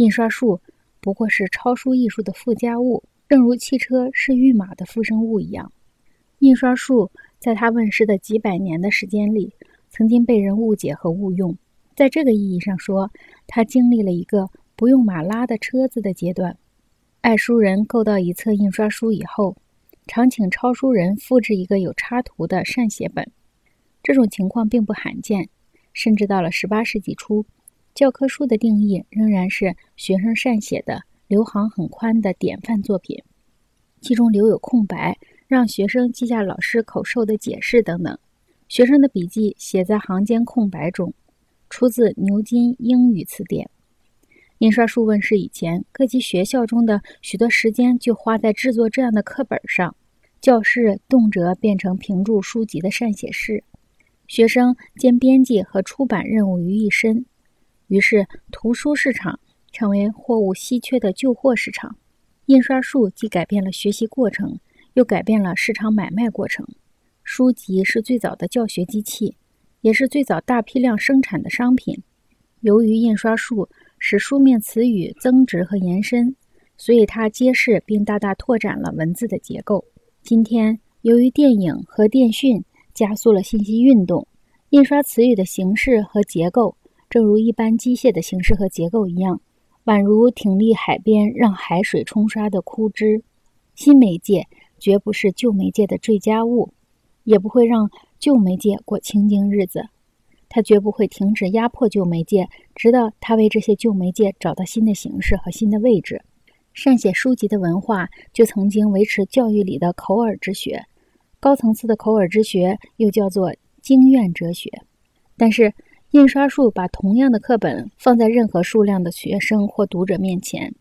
印刷术不过是抄书艺术的附加物，正如汽车是御马的附生物一样。印刷术在它问世的几百年的时间里，曾经被人误解和误用。在这个意义上说，它经历了一个不用马拉的车子的阶段。爱书人购到一册印刷书以后，常请抄书人复制一个有插图的善写本。这种情况并不罕见，甚至到了十八世纪初，教科书的定义仍然是学生善写的、留行很宽的典范作品，其中留有空白，让学生记下老师口授的解释等等。学生的笔记写在行间空白中。出自牛津英语词典。印刷术问世以前，各级学校中的许多时间就花在制作这样的课本上，教室动辄变成评注书籍的善写室，学生兼编辑和出版任务于一身。于是，图书市场成为货物稀缺的旧货市场。印刷术既改变了学习过程，又改变了市场买卖过程。书籍是最早的教学机器。也是最早大批量生产的商品。由于印刷术使书面词语增值和延伸，所以它揭示并大大拓展了文字的结构。今天，由于电影和电讯加速了信息运动，印刷词语的形式和结构，正如一般机械的形式和结构一样，宛如挺立海边让海水冲刷的枯枝。新媒介绝不是旧媒介的最佳物，也不会让。旧媒介过清静日子，他绝不会停止压迫旧媒介，直到他为这些旧媒介找到新的形式和新的位置。善写书籍的文化就曾经维持教育里的口耳之学，高层次的口耳之学又叫做经验哲学。但是，印刷术把同样的课本放在任何数量的学生或读者面前，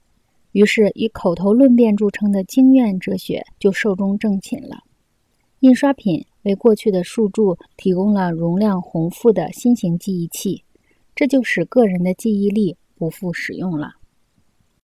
于是以口头论辩著称的经验哲学就寿终正寝了。印刷品。为过去的数柱提供了容量宏富的新型记忆器，这就使个人的记忆力不复使用了。